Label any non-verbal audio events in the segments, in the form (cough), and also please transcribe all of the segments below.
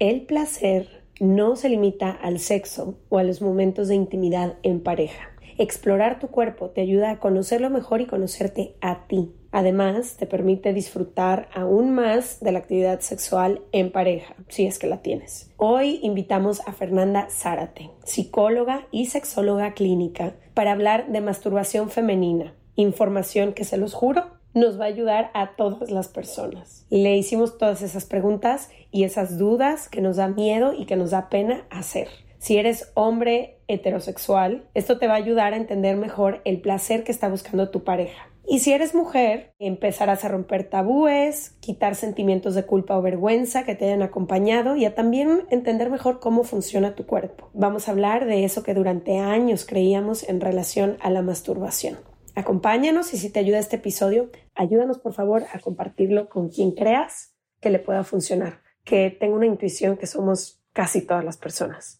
El placer no se limita al sexo o a los momentos de intimidad en pareja. Explorar tu cuerpo te ayuda a conocerlo mejor y conocerte a ti. Además, te permite disfrutar aún más de la actividad sexual en pareja, si es que la tienes. Hoy invitamos a Fernanda Zárate, psicóloga y sexóloga clínica, para hablar de masturbación femenina, información que se los juro nos va a ayudar a todas las personas. Le hicimos todas esas preguntas y esas dudas que nos da miedo y que nos da pena hacer. Si eres hombre heterosexual, esto te va a ayudar a entender mejor el placer que está buscando tu pareja. Y si eres mujer, empezarás a romper tabúes, quitar sentimientos de culpa o vergüenza que te hayan acompañado y a también entender mejor cómo funciona tu cuerpo. Vamos a hablar de eso que durante años creíamos en relación a la masturbación. Acompáñanos y si te ayuda este episodio, ayúdanos por favor a compartirlo con quien creas que le pueda funcionar, que tenga una intuición que somos casi todas las personas.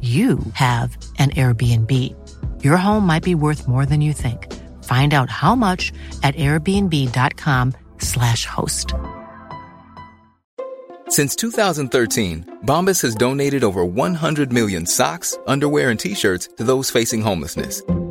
you have an Airbnb. Your home might be worth more than you think. Find out how much at airbnb.com/slash host. Since 2013, Bombas has donated over 100 million socks, underwear, and t-shirts to those facing homelessness.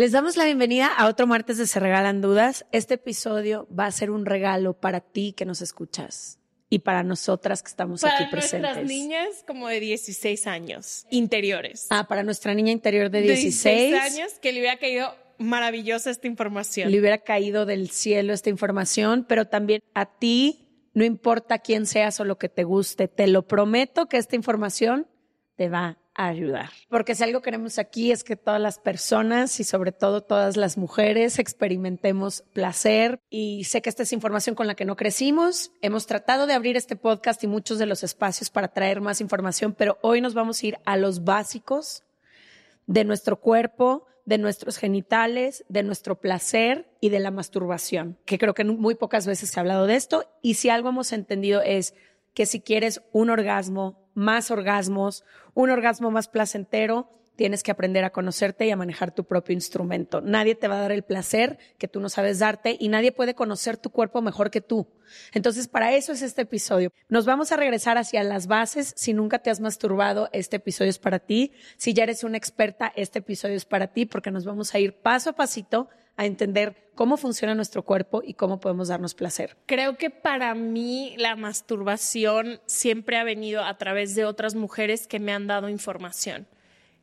Les damos la bienvenida a otro martes de Se Regalan Dudas. Este episodio va a ser un regalo para ti que nos escuchas y para nosotras que estamos aquí presentes. Para nuestras niñas como de 16 años, interiores. Ah, para nuestra niña interior de 16. 16 años que le hubiera caído maravillosa esta información. Le hubiera caído del cielo esta información, pero también a ti, no importa quién seas o lo que te guste, te lo prometo que esta información te va ayudar. Porque si algo queremos aquí es que todas las personas y sobre todo todas las mujeres experimentemos placer. Y sé que esta es información con la que no crecimos. Hemos tratado de abrir este podcast y muchos de los espacios para traer más información, pero hoy nos vamos a ir a los básicos de nuestro cuerpo, de nuestros genitales, de nuestro placer y de la masturbación, que creo que muy pocas veces se ha hablado de esto. Y si algo hemos entendido es que si quieres un orgasmo, más orgasmos, un orgasmo más placentero, tienes que aprender a conocerte y a manejar tu propio instrumento. Nadie te va a dar el placer que tú no sabes darte y nadie puede conocer tu cuerpo mejor que tú. Entonces, para eso es este episodio. Nos vamos a regresar hacia las bases. Si nunca te has masturbado, este episodio es para ti. Si ya eres una experta, este episodio es para ti porque nos vamos a ir paso a pasito a entender cómo funciona nuestro cuerpo y cómo podemos darnos placer. Creo que para mí la masturbación siempre ha venido a través de otras mujeres que me han dado información.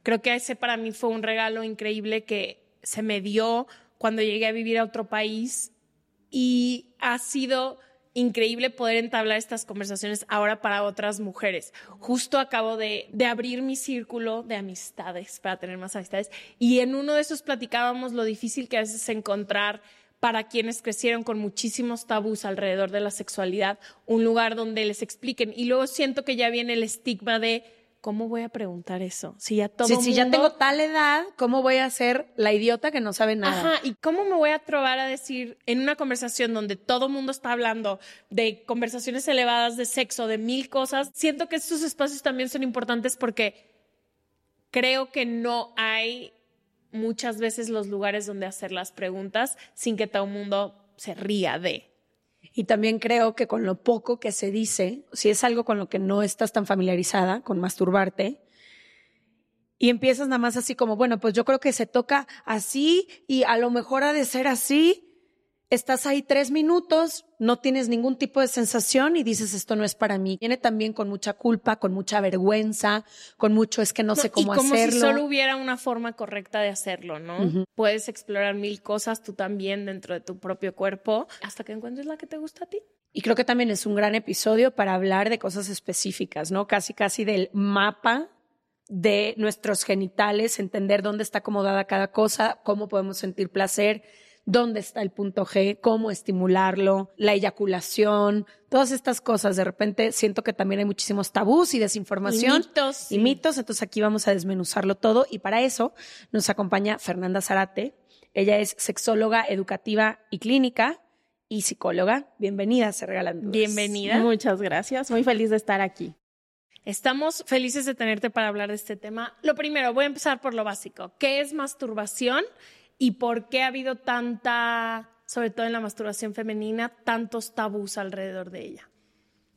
Creo que ese para mí fue un regalo increíble que se me dio cuando llegué a vivir a otro país y ha sido increíble poder entablar estas conversaciones ahora para otras mujeres. Justo acabo de, de, abrir mi círculo de amistades para tener más amistades y en uno de esos platicábamos lo difícil que a veces es encontrar para quienes crecieron con muchísimos tabús alrededor de la sexualidad, un lugar donde les expliquen. Y luego siento que ya viene el estigma de ¿cómo voy a preguntar eso? Si ya todo Si ya tengo tal edad, ¿cómo voy a ser la idiota que no sabe nada? Ajá, ¿y cómo me voy a trobar a decir en una conversación donde todo mundo está hablando de conversaciones elevadas de sexo, de mil cosas? Siento que estos espacios también son importantes porque creo que no hay muchas veces los lugares donde hacer las preguntas sin que todo el mundo se ría de. Y también creo que con lo poco que se dice, si es algo con lo que no estás tan familiarizada, con masturbarte, y empiezas nada más así como, bueno, pues yo creo que se toca así y a lo mejor ha de ser así, estás ahí tres minutos, no tienes ningún tipo de sensación y dices esto no es para mí. Viene también con mucha culpa, con mucha vergüenza, con mucho es que no, sé cómo y como hacerlo. si solo hubiera una forma correcta de hacerlo, ¿no? Puedes explorar mil cosas tú también dentro de tu propio cuerpo hasta que encuentres la que te gusta a ti. Y creo que también es un gran episodio para hablar de cosas específicas, ¿no? Casi, casi del mapa de nuestros genitales, entender dónde está acomodada cada cosa, cómo podemos sentir placer, dónde está el punto G, cómo estimularlo, la eyaculación, todas estas cosas. De repente siento que también hay muchísimos tabús y desinformación. Y mitos. Y mitos, entonces aquí vamos a desmenuzarlo todo y para eso nos acompaña Fernanda Zarate. Ella es sexóloga educativa y clínica y psicóloga. Bienvenida, se regalan dudas. Bienvenida. Muchas gracias, muy feliz de estar aquí. Estamos felices de tenerte para hablar de este tema. Lo primero, voy a empezar por lo básico. ¿Qué es masturbación y por qué ha habido tanta, sobre todo en la masturbación femenina, tantos tabús alrededor de ella?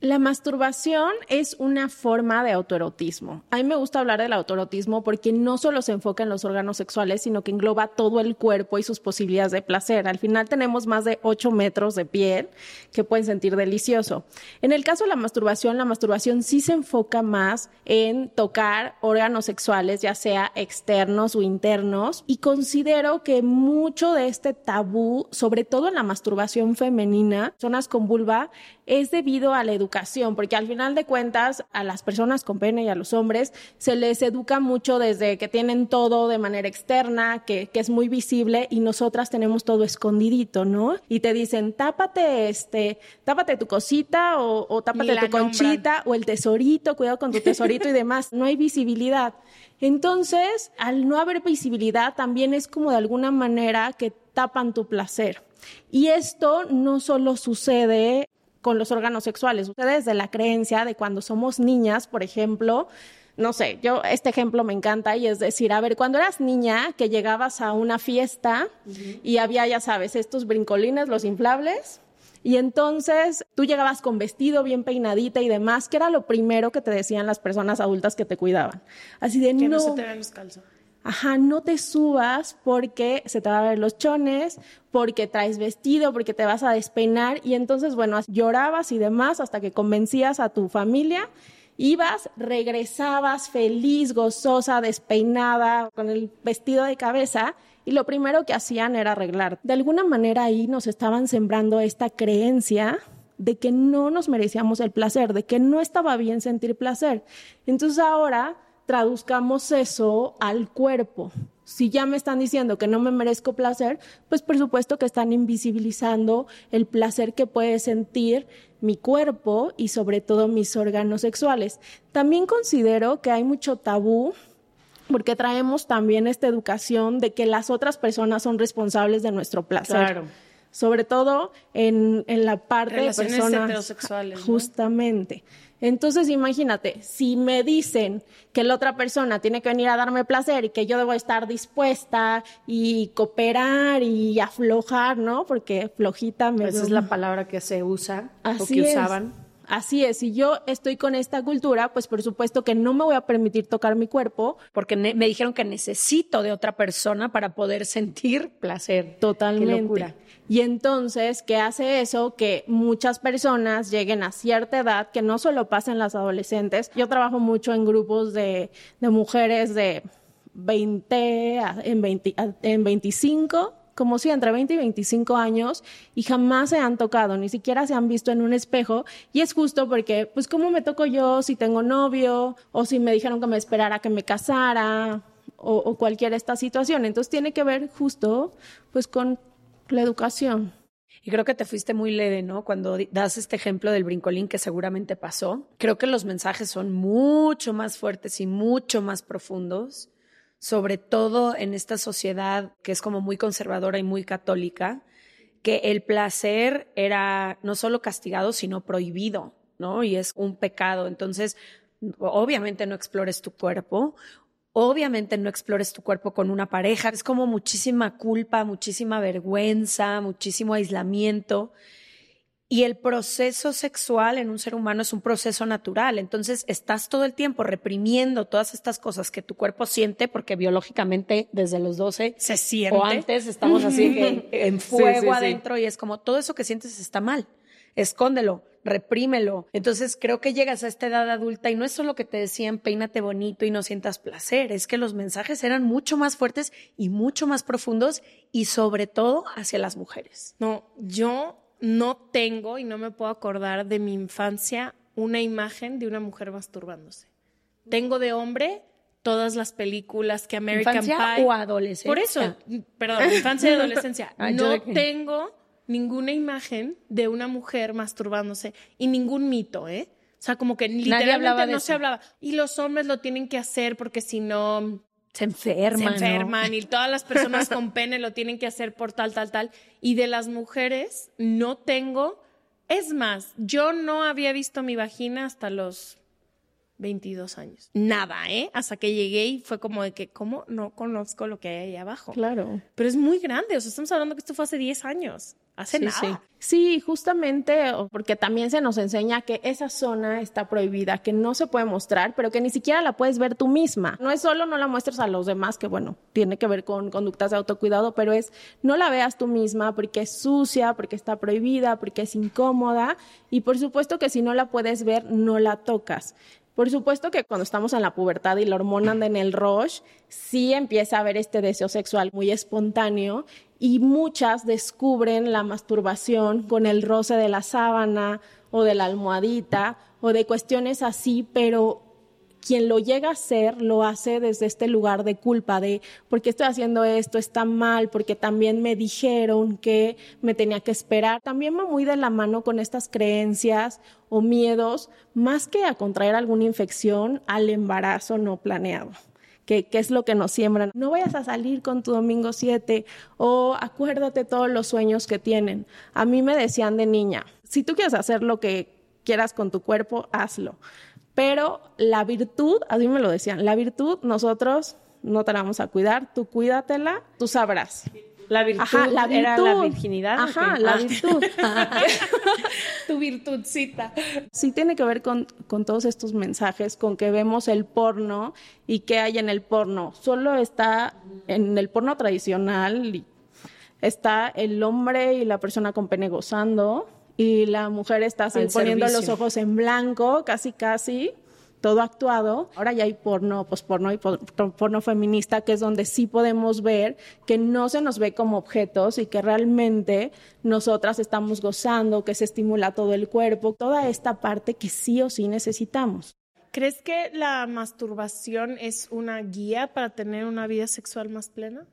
La masturbación es una forma de autoerotismo. A mí me gusta hablar del autoerotismo porque no solo se enfoca en los órganos sexuales, sino que engloba todo el cuerpo y sus posibilidades de placer. Al final tenemos más de 8 metros de piel que pueden sentir delicioso. En el caso de la masturbación, la masturbación sí se enfoca más en tocar órganos sexuales, ya sea externos o internos, y considero que mucho de este tabú, sobre todo en la masturbación femenina, zonas con vulva, es debido a la educación, porque al final de cuentas a las personas con pene y a los hombres se les educa mucho desde que tienen todo de manera externa, que, que es muy visible y nosotras tenemos todo escondidito, ¿no? Y te dicen, tápate este, tápate tu cosita o, o tápate la tu conchita o el tesorito, cuidado con tu tesorito y demás. No hay visibilidad. Entonces, al no haber visibilidad, también es como de alguna manera que tapan tu placer. Y esto no solo sucede con los órganos sexuales. Sucede desde la creencia de cuando somos niñas, por ejemplo, no sé, yo este ejemplo me encanta y es decir, a ver, cuando eras niña que llegabas a una fiesta y había, ya sabes, estos brincolines, los inflables, y entonces tú llegabas con vestido bien peinadita y demás, que era lo primero que te decían las personas adultas que te cuidaban. Así de Que no, no se te los. Ajá, no te subas porque se te van a ver los chones, porque traes vestido, porque te vas a despeinar y entonces, bueno, llorabas y demás hasta que convencías a tu familia, ibas, regresabas feliz, gozosa, despeinada, con el vestido de cabeza y lo primero que hacían era arreglar. De alguna manera ahí nos estaban sembrando esta creencia de que no nos merecíamos el placer, de que no estaba bien sentir placer. Entonces ahora traduzcamos eso al cuerpo. Si ya me están diciendo que no me merezco placer, pues por supuesto que están invisibilizando el placer que puede sentir mi cuerpo y sobre todo mis órganos sexuales. También considero que hay mucho tabú porque traemos también esta educación de que las otras personas son responsables de nuestro placer. Claro. Sobre todo en, en la parte Relaciones de personas heterosexuales, ¿no? Entonces, imagínate, si me dicen que la otra persona tiene que venir a darme placer y que yo debo estar dispuesta y cooperar y aflojar, ¿no? Porque flojita me Esa es la palabra que se usa o que es. usaban. Así es, si yo estoy con esta cultura, pues por supuesto que no me voy a permitir tocar mi cuerpo Porque me dijeron que necesito de otra persona para poder sentir placer. totalmente. Qué locura. Y entonces, ¿qué hace eso? Que muchas personas lleguen a cierta edad, que no solo pasa en las adolescentes. Yo trabajo mucho en grupos de, de mujeres de 20, a- en, 20, a- en 25, como si entre 20 y 25 años, y jamás se han tocado, ni siquiera se han visto en un espejo. Y es justo porque, pues, ¿cómo me toco yo si tengo novio? O si me dijeron que me esperara que me casara, o, o cualquier esta situación. Entonces tiene que ver justo, pues, con la educación. Y creo que te fuiste muy leve, ¿no? Cuando das este ejemplo del brincolín que seguramente pasó. Creo que los mensajes son mucho más fuertes y mucho más profundos, sobre todo en esta sociedad que es como muy conservadora y muy católica, que el placer era no solo castigado, sino prohibido, ¿no? Y es un pecado. Entonces, obviamente no explores tu cuerpo. Obviamente no explores tu cuerpo con una pareja. Es como muchísima culpa, muchísima vergüenza, muchísimo aislamiento. Y el proceso sexual en un ser humano es un proceso natural. Entonces estás todo el tiempo reprimiendo todas estas cosas que tu cuerpo siente, porque biológicamente desde los 12 se siente. O antes estamos así que (laughs) en fuego adentro y es como todo eso que sientes está mal. Escóndelo, reprímelo. Entonces creo que llegas a esta edad adulta y no es solo que te decían peínate bonito y no sientas placer, es que los mensajes eran mucho más fuertes y mucho más profundos y sobre todo hacia las mujeres. No, yo no tengo y no me puedo acordar de mi infancia una imagen de una mujer masturbándose. Tengo de hombre todas las películas que American ¿Infancia Pie. o adolescencia? Por eso, perdón, infancia y adolescencia. (laughs) Ah, no tengo ninguna imagen de una mujer masturbándose y ningún mito, ¿eh? O sea, como que literalmente no eso. se hablaba. Y los hombres lo tienen que hacer porque si no Se enferman. se ¿no? enferman y (laughs) todas las personas con pene lo tienen que hacer por tal, tal, tal. Y de las mujeres no tengo. Es más, yo no había visto mi vagina hasta los 22 años. Nada, ¿eh? Hasta que llegué y fue como de que, ¿cómo no conozco lo que hay ahí abajo? Claro. Pero es muy grande, o sea, estamos hablando que esto fue hace 10 años. Hace Sí, nada. sí. Sí, justamente porque también se nos enseña que esa zona está prohibida, que no se puede mostrar, pero que ni siquiera la puedes ver tú misma. No es solo no la muestres a los demás, que bueno, tiene que ver con conductas de autocuidado, pero es no la veas tú misma porque es sucia, porque está prohibida, porque es incómoda y por supuesto que si no la puedes ver, no la tocas. Por supuesto que cuando estamos en la pubertad y la hormona anda en el rush, sí empieza a haber este deseo sexual muy espontáneo y muchas descubren la masturbación con el roce de la sábana o de la almohadita o de cuestiones así, pero quien lo llega a hacer lo hace desde este lugar de culpa, de por qué estoy haciendo esto, está mal, porque también me dijeron que me tenía que esperar. También va muy de la mano con estas creencias o miedos, más que a contraer alguna infección, al embarazo no planeado. Que, que es lo que nos siembran. No vayas a salir con tu domingo 7 o acuérdate todos los sueños que tienen. A mí me decían de niña, si tú quieres hacer lo que quieras con tu cuerpo, hazlo. Pero la virtud, a mí me lo decían, la virtud nosotros no te la vamos a cuidar, tú cuídatela, tú sabrás. La virtud, Ajá, la virtud. era la virginidad. ¿o Ajá, la Ah. virtud. (laughs) Tu virtudcita. Sí tiene que ver con, con todos estos mensajes, con que vemos el porno y qué hay en el porno. Solo está en el porno tradicional, está el hombre y la persona con pene gozando y la mujer está así poniendo los ojos en blanco, casi casi, todo actuado. Ahora ya hay porno, posporno y por- porno feminista, que es donde sí podemos ver que no se nos ve como objetos y que realmente nosotras estamos gozando, que se estimula todo el cuerpo, toda esta parte que sí o sí necesitamos. ¿Crees que la masturbación es una guía para tener una vida sexual más plena?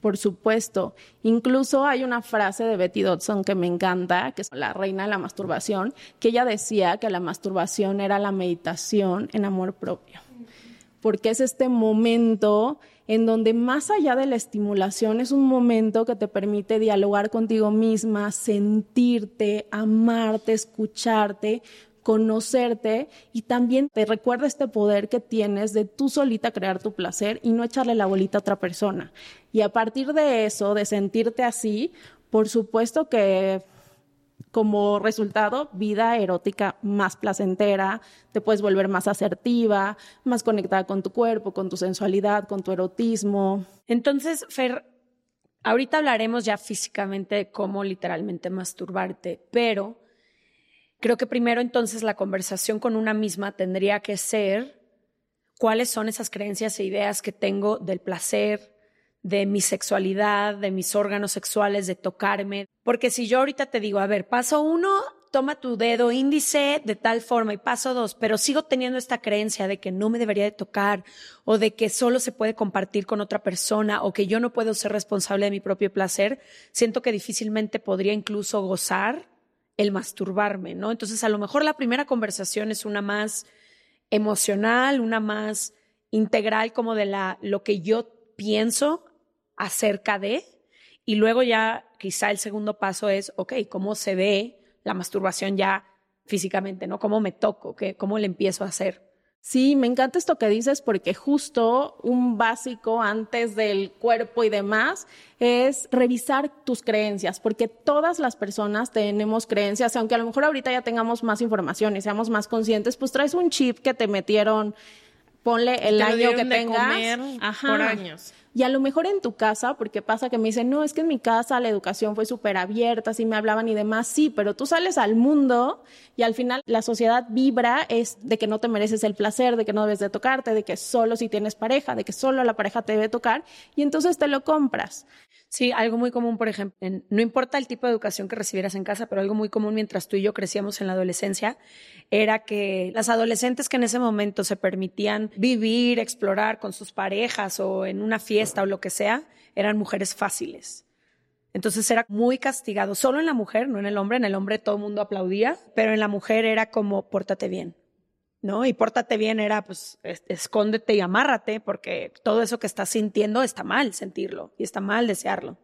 Por supuesto. Incluso hay una frase de Betty Dodson que me encanta, que es la reina de la masturbación, que ella decía que la masturbación era la meditación en amor propio. Porque es este momento en donde más allá de la estimulación es un momento que te permite dialogar contigo misma, sentirte, amarte, escucharte, conocerte y también te recuerda este poder que tienes de tú solita crear tu placer y no echarle la bolita a otra persona. Y a partir de eso, de sentirte así, por supuesto que como resultado, vida erótica más placentera, te puedes volver más asertiva, más conectada con tu cuerpo, con tu sensualidad, con tu erotismo. Entonces, Fer, ahorita hablaremos ya físicamente de cómo literalmente masturbarte, pero creo que primero entonces la conversación con una misma tendría que ser cuáles son esas creencias e ideas que tengo del placer, de mi sexualidad, de mis órganos sexuales, de tocarme. Porque si yo ahorita te digo, a ver, paso uno, toma tu dedo índice de tal forma y paso dos, pero sigo teniendo esta creencia de que no me debería de tocar o de que solo se puede compartir con otra persona o que yo no puedo ser responsable de mi propio placer, siento que difícilmente podría incluso gozar el masturbarme, ¿no? Entonces, a lo mejor la primera conversación es una más emocional, una más integral como de la lo que yo pienso acerca de y luego ya quizá el segundo paso es, ok, ¿cómo se ve la masturbación ya físicamente, ¿no? ¿Cómo me toco? ¿Qué, ¿Cómo le empiezo a hacer? Sí, me encanta esto que dices porque justo un básico antes del cuerpo y demás es revisar tus creencias, porque todas las personas tenemos creencias, aunque a lo mejor ahorita ya tengamos más información y seamos más conscientes, pues traes un chip que te metieron, ponle el año que tengas. por años. Y a lo mejor en tu casa, porque pasa que me dicen, no, es que en mi casa la educación fue súper abierta, así me hablaban y demás, sí, pero tú sales al mundo y al final la sociedad vibra es de que no te mereces el placer, de que no debes de tocarte, de que solo si tienes pareja, de que solo la pareja te debe tocar y entonces te lo compras. Sí, algo muy común, por ejemplo, no importa el tipo de educación que recibieras en casa, pero algo muy común mientras tú y yo crecíamos en la adolescencia era que las adolescentes que en ese momento se permitían vivir, explorar con sus parejas o en una fiesta o lo que sea, eran mujeres fáciles. Entonces era muy castigado, solo en la mujer, no en el hombre, en el hombre todo el mundo aplaudía, pero en la mujer era como pórtate bien, ¿no? Y pórtate bien era, pues, escóndete y amárrate, porque todo eso que estás sintiendo está mal sentirlo y está mal desearlo.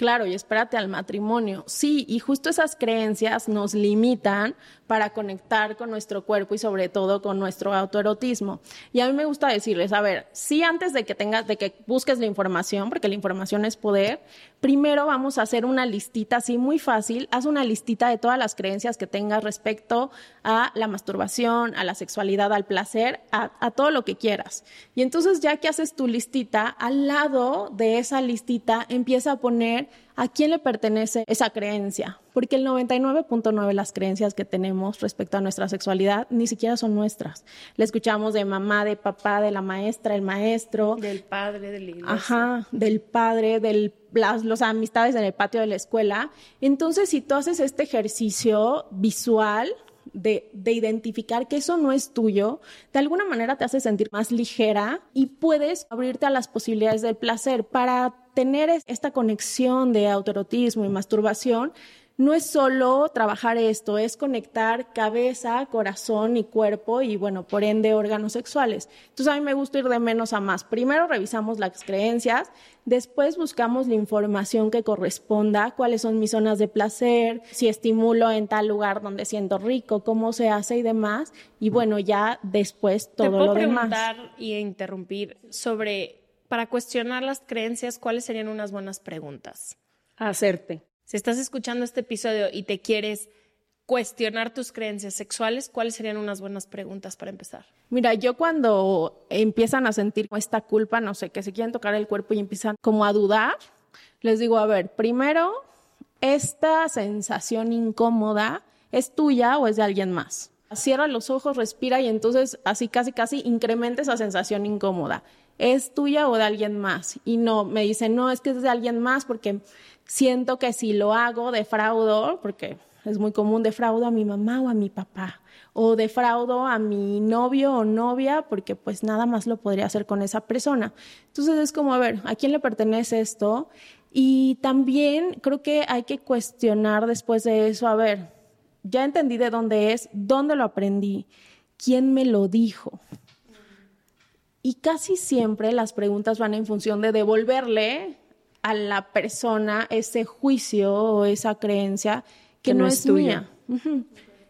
Claro, y espérate al matrimonio. Sí, y justo esas creencias nos limitan para conectar con nuestro cuerpo y sobre todo con nuestro autoerotismo. Y a mí me gusta decirles, a ver, sí antes de que tengas, de que busques la información, porque la información es poder, primero vamos a hacer una listita así muy fácil, haz una listita de todas las creencias que tengas respecto a la masturbación, a la sexualidad, al placer, a, todo lo que quieras. Y entonces ya que haces tu listita, al lado de esa listita empieza a poner a quién le pertenece esa creencia, porque el 99.9 de las creencias que tenemos respecto a nuestra sexualidad ni siquiera son nuestras. Le escuchamos de mamá, de papá, de la maestra, el maestro, del padre, del iglesia. Ajá, del padre, de las amistades en el patio de la escuela. Entonces, si tú haces este ejercicio visual, de, de, identificar que eso no es tuyo, de alguna manera te hace sentir más ligera y puedes abrirte a las posibilidades del placer para tener esta conexión de autoerotismo y masturbación no es solo trabajar esto, es conectar cabeza, corazón y cuerpo y, bueno, por ende, órganos sexuales. Entonces, a mí me gusta ir de menos a más. Primero revisamos las creencias, después buscamos la información que corresponda, cuáles son mis zonas de placer, si estimulo en tal lugar donde siento rico, cómo se hace y demás. Y, bueno, ya después todo ¿Te puedo lo preguntar demás. y interrumpir sobre, para cuestionar las creencias, cuáles serían unas buenas preguntas? Hacerte. Si estás escuchando este episodio y te quieres cuestionar tus creencias sexuales, ¿cuáles serían unas buenas preguntas para empezar? Mira, yo cuando empiezan a sentir esta culpa, no sé, que se quieren tocar el cuerpo y empiezan como a dudar, les digo, a ver, primero, esta sensación incómoda es tuya o es de alguien más. Cierra los ojos, respira y entonces así casi casi incrementa esa sensación incómoda. ¿Es tuya o de alguien más? Y no, me dicen, no, es que es de alguien más porque siento que si lo hago, defraudo, porque es muy común, defraudo a mi mamá o a mi papá, o defraudo a mi novio o novia, porque pues nada más lo podría hacer con esa persona. Entonces es como, a ver, ¿a quién le pertenece esto? Y también creo que hay que cuestionar después de eso, a ver, ya entendí de dónde es, dónde lo aprendí, quién me lo dijo. Y casi siempre las preguntas van en función de devolverle a la persona ese juicio o esa creencia que, Que no no, es tuya. mía.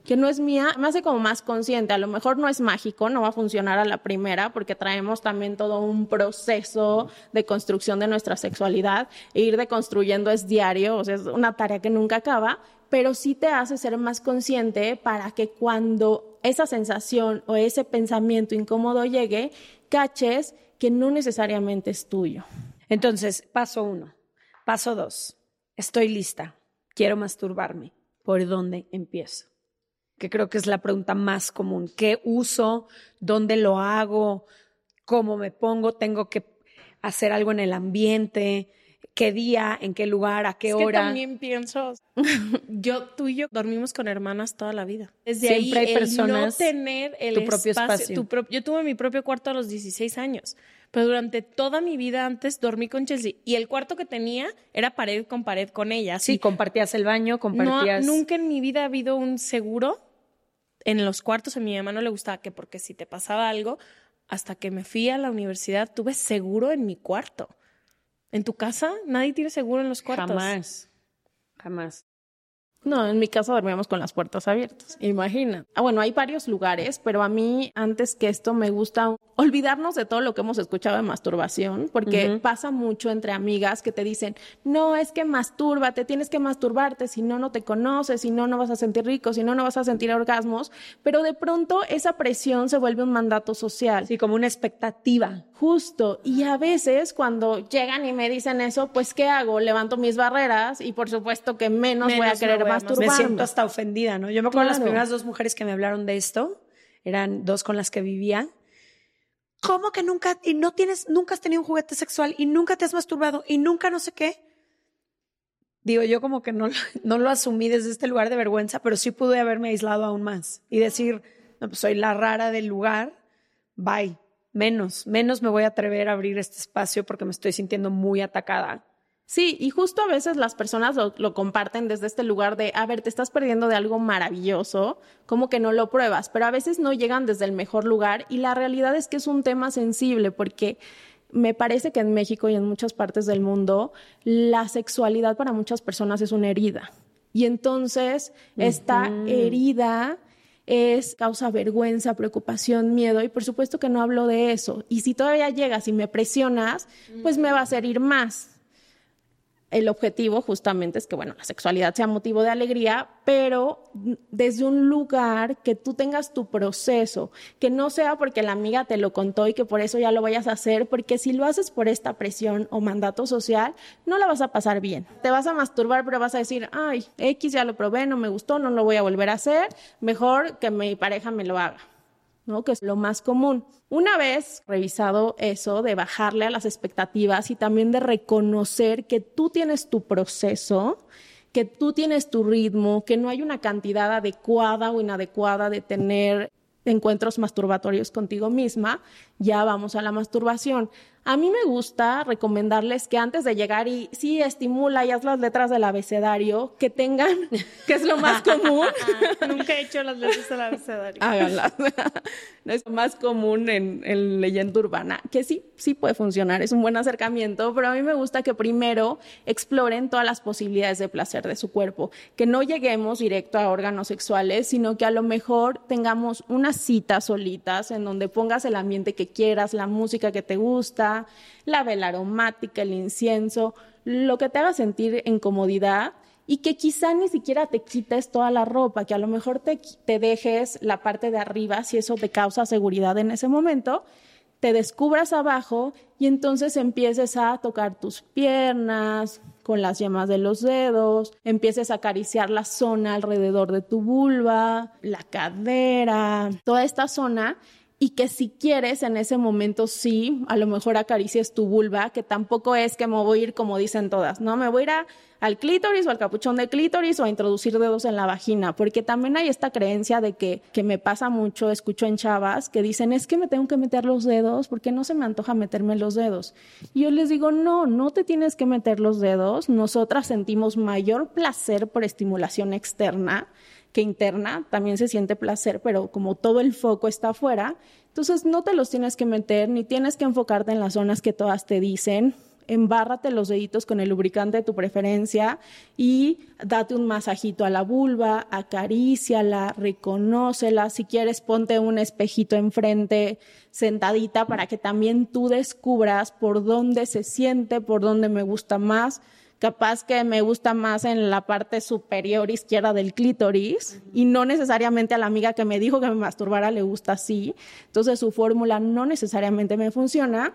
Que no es mía, me hace como más consciente. A lo mejor no es mágico, no va a funcionar a la primera, porque traemos también todo un proceso de construcción de nuestra sexualidad. E ir deconstruyendo es diario, o sea, es una tarea que nunca acaba, pero sí te hace ser más consciente para que cuando esa sensación o ese pensamiento incómodo llegue, caches que no necesariamente es tuyo. Entonces, paso uno. Paso dos. Estoy lista. Quiero masturbarme. ¿Por dónde empiezo? Que creo que es la pregunta más común. ¿Qué uso? ¿Dónde lo hago? ¿Cómo me pongo? ¿Tengo que hacer algo en el ambiente? ¿Qué día? ¿En qué lugar? ¿A qué Es que hora? también pienso, (laughs) yo, tú y yo dormimos con hermanas toda la vida. Desde Siempre ahí, hay el personas, no tener el tu propio espacio, espacio. tu pro- yo tuve mi propio cuarto a los 16 años, pero durante toda mi vida antes dormí con Chelsea y el cuarto que tenía era pared con pared con ella. Sí, así. compartías el baño, no, compartías. nunca en mi vida ha habido un seguro en los cuartos. A mi mamá no le gustaba que porque si te pasaba algo, hasta que me fui a la universidad tuve seguro en mi cuarto. En tu casa nadie tiene seguro en los cuartos. Jamás. Jamás. No, en mi casa dormíamos con las puertas abiertas, imagina. Ah, bueno, hay varios lugares, pero a mí antes que esto me gusta olvidarnos de todo lo que hemos escuchado de masturbación, porque pasa mucho entre amigas que te dicen, no, es que mastúrbate, tienes que masturbarte, si no, no te conoces, si no, no vas a sentir rico, si no, no vas a sentir orgasmos, pero de pronto esa presión se vuelve un mandato social. Sí, como una expectativa. Justo, y a veces cuando llegan y me dicen eso, pues ¿qué hago? Levanto mis barreras y por supuesto que menos, voy a querer me siento hasta ofendida, ¿no? Yo me acuerdo de las primeras dos mujeres que me hablaron de esto, eran dos con las que vivía. ¿Cómo que nunca, y no tienes, nunca has tenido un juguete sexual y nunca te has masturbado y nunca no sé qué? Digo, yo como que no, (laughs) no lo asumí desde este lugar de vergüenza, pero sí pude haberme aislado aún más y decir, no, pues soy la rara del lugar, bye, menos, menos me voy a atrever a abrir este espacio porque me estoy sintiendo muy atacada Sí, y justo a veces las personas lo, comparten desde este lugar de, a ver, te estás perdiendo de algo maravilloso, como que no lo pruebas, pero a veces no llegan desde el mejor lugar y la realidad es que es un tema sensible porque me parece que en México y en muchas partes del mundo la sexualidad para muchas personas es una herida. Y entonces esta herida es causa vergüenza, preocupación, miedo y por supuesto que no hablo de eso. Y si todavía llegas y me presionas, pues me va a hacer ir más el objetivo justamente es que, bueno, la sexualidad sea motivo de alegría, pero desde un lugar que tú tengas tu proceso, que no sea porque la amiga te lo contó y que por eso ya lo vayas a hacer, porque si lo haces por esta presión o mandato social, no la vas a pasar bien. Te vas a masturbar, pero vas a decir, ay, X ya lo probé, no me gustó, no lo voy a volver a hacer, mejor que mi pareja me lo haga. Que es lo más común. Una vez revisado eso, de bajarle a las expectativas y también de reconocer que tú tienes tu proceso, que tú tienes tu ritmo, que no hay una cantidad adecuada o inadecuada de tener encuentros masturbatorios contigo misma, ya vamos a la masturbación. A mí me gusta recomendarles que antes de llegar y sí estimula y haz las letras del abecedario, que tengan, (laughs) que es lo más común. (laughs) Nunca he hecho las letras del abecedario. Háganlas. (laughs) es lo más común en, en, leyenda urbana, que sí, sí puede funcionar, es un buen acercamiento, pero a mí me gusta que primero exploren todas las posibilidades de placer de su cuerpo, que no lleguemos directo a órganos sexuales, sino que a lo mejor tengamos unas citas solitas en donde pongas el ambiente que quieras, la música que te gusta, la vela aromática, el incienso, lo que te haga sentir en comodidad y que quizá ni siquiera te quites toda la ropa, que a lo mejor te, te dejes la parte de arriba si eso te causa seguridad en ese momento, te descubras abajo y entonces empieces a tocar tus piernas con las yemas de los dedos, empieces a acariciar la zona alrededor de tu vulva, la cadera, toda esta zona y que si quieres en ese momento sí, a lo mejor acaricies tu vulva, que tampoco es que me voy a ir como dicen todas, ¿no? Me voy a ir al clítoris o al capuchón de clítoris o a introducir dedos en la vagina, porque también hay esta creencia de que, que me pasa mucho, escucho en chavas que dicen, es que me tengo que meter los dedos porque no se me antoja meterme los dedos. Y yo les digo, no, no te tienes que meter los dedos, nosotras sentimos mayor placer por estimulación externa que interna, también se siente placer, pero como todo el foco está afuera, entonces no te los tienes que meter ni tienes que enfocarte en las zonas que todas te dicen. Embárrate los deditos con el lubricante de tu preferencia y date un masajito a la vulva, acaríciala, reconócela. Si quieres, ponte un espejito enfrente, sentadita, para que también tú descubras por dónde se siente, por dónde me gusta más capaz que me gusta más en la parte superior izquierda del clítoris y no necesariamente a la amiga que me dijo que me masturbara le gusta así. Entonces su fórmula no necesariamente me funciona.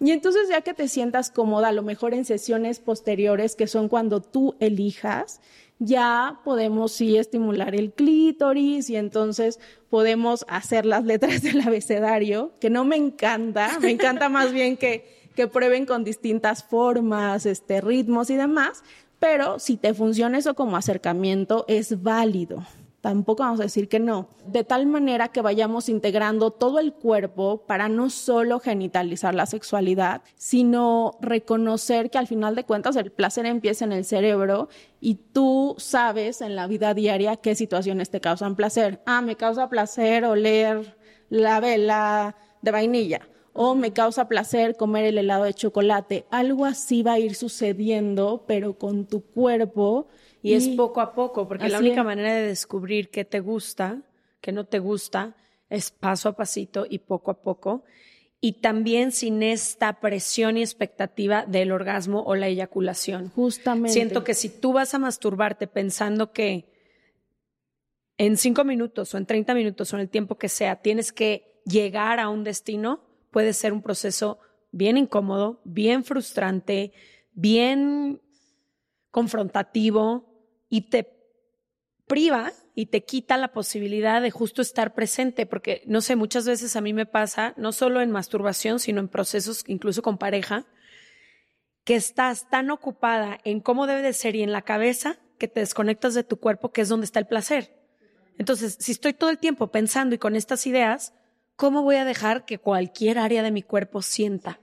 Y entonces ya que te sientas cómoda, a lo mejor en sesiones posteriores, que son cuando tú elijas, ya podemos sí estimular el clítoris y entonces podemos hacer las letras del abecedario, que no me encanta, me encanta (laughs) más bien que que prueben con distintas formas, este, ritmos y demás, pero si te funciona eso como acercamiento, es válido. Tampoco vamos a decir que no. De tal manera que vayamos integrando todo el cuerpo para no solo genitalizar la sexualidad, sino reconocer que al final de cuentas el placer empieza en el cerebro y tú sabes en la vida diaria qué situaciones te causan placer. Ah, me causa placer oler la vela de vainilla o me causa placer comer el helado de chocolate. Algo así va a ir sucediendo, pero con tu cuerpo. Y, es poco a poco, porque la única manera de descubrir qué te gusta, qué no te gusta, es paso a pasito y poco a poco. Y también sin esta presión y expectativa del orgasmo o la eyaculación. Justamente. Siento que si tú vas a masturbarte pensando que en cinco minutos o en 30 minutos o en el tiempo que sea tienes que llegar a un destino, puede ser un proceso bien incómodo, bien frustrante, bien confrontativo y te priva y te quita la posibilidad de justo estar presente, porque no sé, muchas veces a mí me pasa, no solo en masturbación, sino en procesos incluso con pareja, que estás tan ocupada en cómo debe de ser y en la cabeza que te desconectas de tu cuerpo, que es donde está el placer. Entonces, si estoy todo el tiempo pensando y con estas ideas, ¿cómo voy a dejar que cualquier área de mi cuerpo sienta?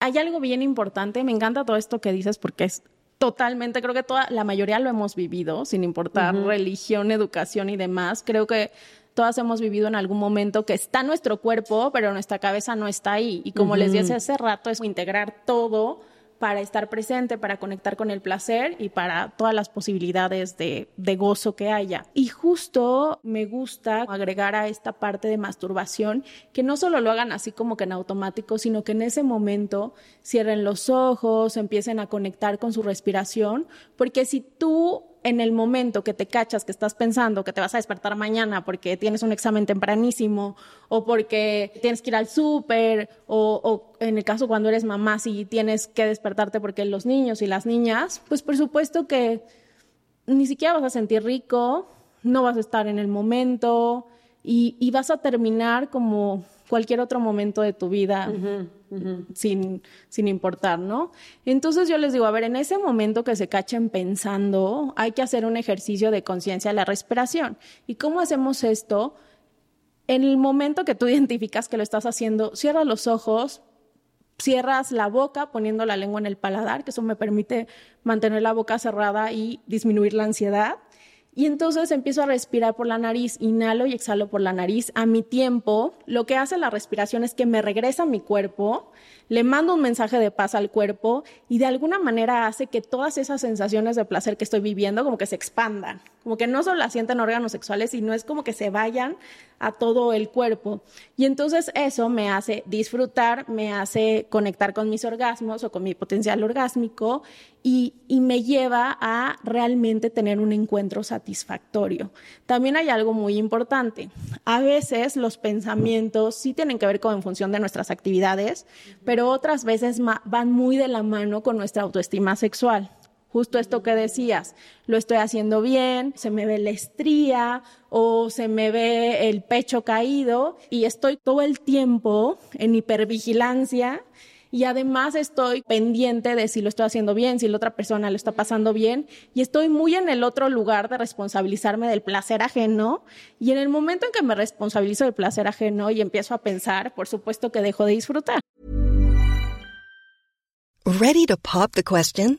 Hay algo bien importante, me encanta todo esto que dices porque es totalmente, creo que toda la mayoría lo hemos vivido, sin importar religión, educación y demás. Creo que todas hemos vivido en algún momento que está nuestro cuerpo, pero nuestra cabeza no está ahí. Y como les dije hace rato, es integrar todo para estar presente, para conectar con el placer y para todas las posibilidades de, gozo que haya. Y justo me gusta agregar a esta parte de masturbación que no solo lo hagan así como que en automático, sino que en ese momento cierren los ojos, empiecen a conectar con su respiración, porque si tú en el momento que te cachas que estás pensando que te vas a despertar mañana porque tienes un examen tempranísimo o porque tienes que ir al súper o, en el caso cuando eres mamá si tienes que despertarte porque los niños y las niñas, pues por supuesto que ni siquiera vas a sentir rico, no vas a estar en el momento y vas a terminar como cualquier otro momento de tu vida Sin, sin importar, ¿no? Entonces yo les digo, a ver, en ese momento que se cachen pensando, hay que hacer un ejercicio de conciencia de la respiración. ¿Y cómo hacemos esto? En el momento que tú (laughs) identificas que lo estás haciendo, cierra los ojos, cierras la boca poniendo la lengua en el paladar, que eso me permite mantener la boca cerrada y disminuir la ansiedad. Y entonces empiezo a respirar por la nariz, inhalo y exhalo por la nariz a mi tiempo. Lo que hace la respiración es que me regresa a mi cuerpo, le mando un mensaje de paz al cuerpo y de alguna manera hace que todas esas sensaciones de placer que estoy viviendo como que se expandan, como que no solo las sienten órganos sexuales, sino es como que se vayan a todo el cuerpo. Y entonces eso me hace disfrutar, me hace conectar con mis orgasmos o con mi potencial orgásmico y, y me lleva a realmente tener un encuentro satisfactorio. También hay algo muy importante. A veces los pensamientos sí tienen que ver con en función de nuestras actividades, pero otras veces van muy de la mano con nuestra autoestima sexual justo esto que decías, lo estoy haciendo bien, se me ve la estría o se me ve el pecho caído y estoy todo el tiempo en hipervigilancia y además estoy pendiente de si lo estoy haciendo bien, si la otra persona lo está pasando bien y estoy muy en el otro lugar de responsabilizarme del placer ajeno y en el momento en que me responsabilizo del placer ajeno y empiezo a pensar, por supuesto que dejo de disfrutar. Ready to pop the question?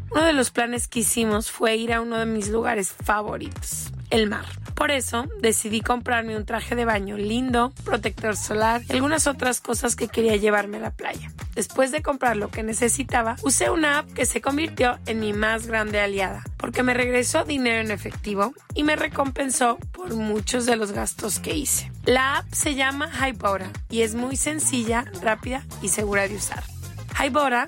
Uno de los planes que hicimos fue ir a uno de mis lugares favoritos, el mar. Por eso decidí comprarme un traje de baño lindo, protector solar y algunas otras cosas que quería llevarme a la playa. Después de comprar lo que necesitaba, usé una app que se convirtió en mi más grande aliada, porque me regresó dinero en efectivo y me recompensó por muchos de los gastos que hice. La app se llama Hybora y es muy sencilla, rápida y segura de usar. Hybora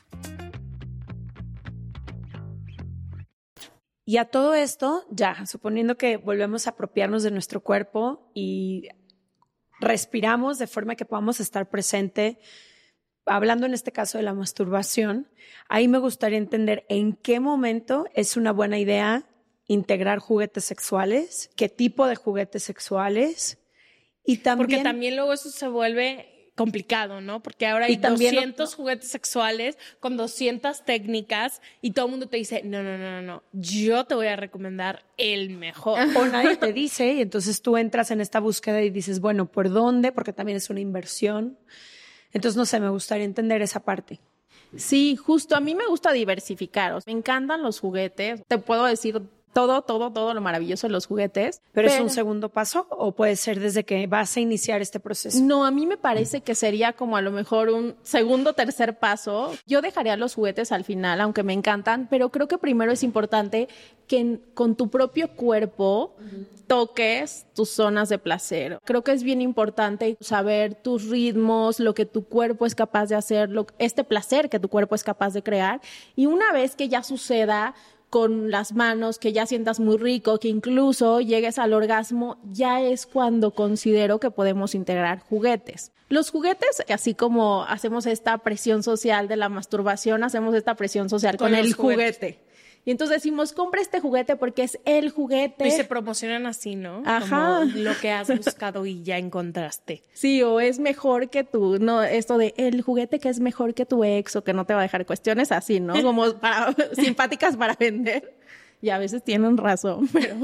Y a todo esto, ya, suponiendo que volvemos a apropiarnos de nuestro cuerpo y respiramos de forma que podamos estar presente, hablando en este caso de la masturbación, ahí me gustaría entender en qué momento es una buena idea integrar juguetes sexuales, qué tipo de juguetes sexuales y también... Porque también luego eso se vuelve complicado, ¿no? Porque ahora hay 200 juguetes sexuales con 200 técnicas y todo el mundo te dice, no, no, no, no, no, yo te voy a recomendar el mejor. (laughs) O nadie te dice y entonces tú entras en esta búsqueda y dices, bueno, ¿por dónde? Porque también es una inversión. Entonces, no sé, me gustaría entender esa parte. Sí, justo a mí me gusta diversificar. Me encantan los juguetes. Te puedo decir todo, todo, todo lo maravilloso de los juguetes. ¿Pero, es un segundo paso o puede ser desde que vas a iniciar este proceso? No, a mí me parece que sería como a lo mejor un segundo, tercer paso. Yo dejaría los juguetes al final, aunque me encantan, pero creo que primero es importante que con tu propio cuerpo toques tus zonas de placer. Creo que es bien importante saber tus ritmos, lo que tu cuerpo es capaz de hacer, este placer que tu cuerpo es capaz de crear. Y una vez que ya suceda, con las manos, que ya sientas muy rico, que incluso llegues al orgasmo, ya es cuando considero que podemos integrar juguetes. Los juguetes, así como hacemos esta presión social de la masturbación, hacemos esta presión social con, el juguete. Y entonces decimos, compra este juguete porque es el juguete. Y se promocionan así, ¿no? Ajá. Como lo que has buscado y ya encontraste. (laughs) Sí, o es mejor que tú, no, esto de el juguete que es mejor que tu ex o que no te va a dejar cuestiones así, ¿no? (laughs) Como para, (laughs) simpáticas para vender y a veces tienen razón, (laughs) pero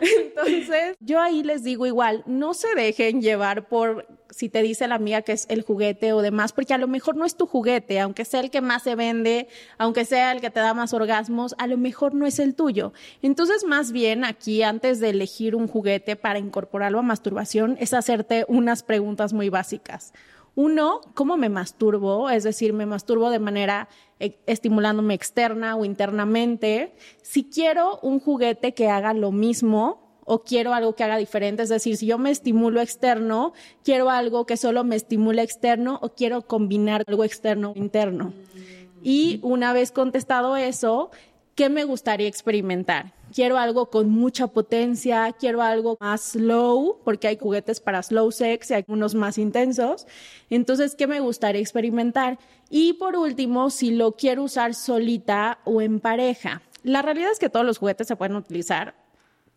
entonces yo ahí les digo igual, no se dejen llevar por si te dice la amiga que es el juguete o demás, porque a lo mejor no es tu juguete, aunque sea el que más se vende, aunque sea el que te da más orgasmos, a lo mejor no es el tuyo. Entonces, más bien aquí, antes de elegir un juguete para incorporarlo a masturbación, es hacerte unas preguntas muy básicas. Uno, ¿cómo me masturbo? Es decir, me masturbo de manera eh, estimulándome externa o internamente. Si quiero un juguete que haga lo mismo o quiero algo que haga diferente, es decir, si yo me estimulo externo, quiero algo que solo me estimule externo o quiero combinar algo externo interno. Y una vez contestado eso, ¿qué me gustaría experimentar? Quiero algo con mucha potencia, quiero algo más slow, porque hay juguetes para slow sex y hay unos más intensos. Entonces, ¿qué me gustaría experimentar? Y por último, si lo quiero usar solita o en pareja. La realidad es que todos los juguetes se pueden utilizar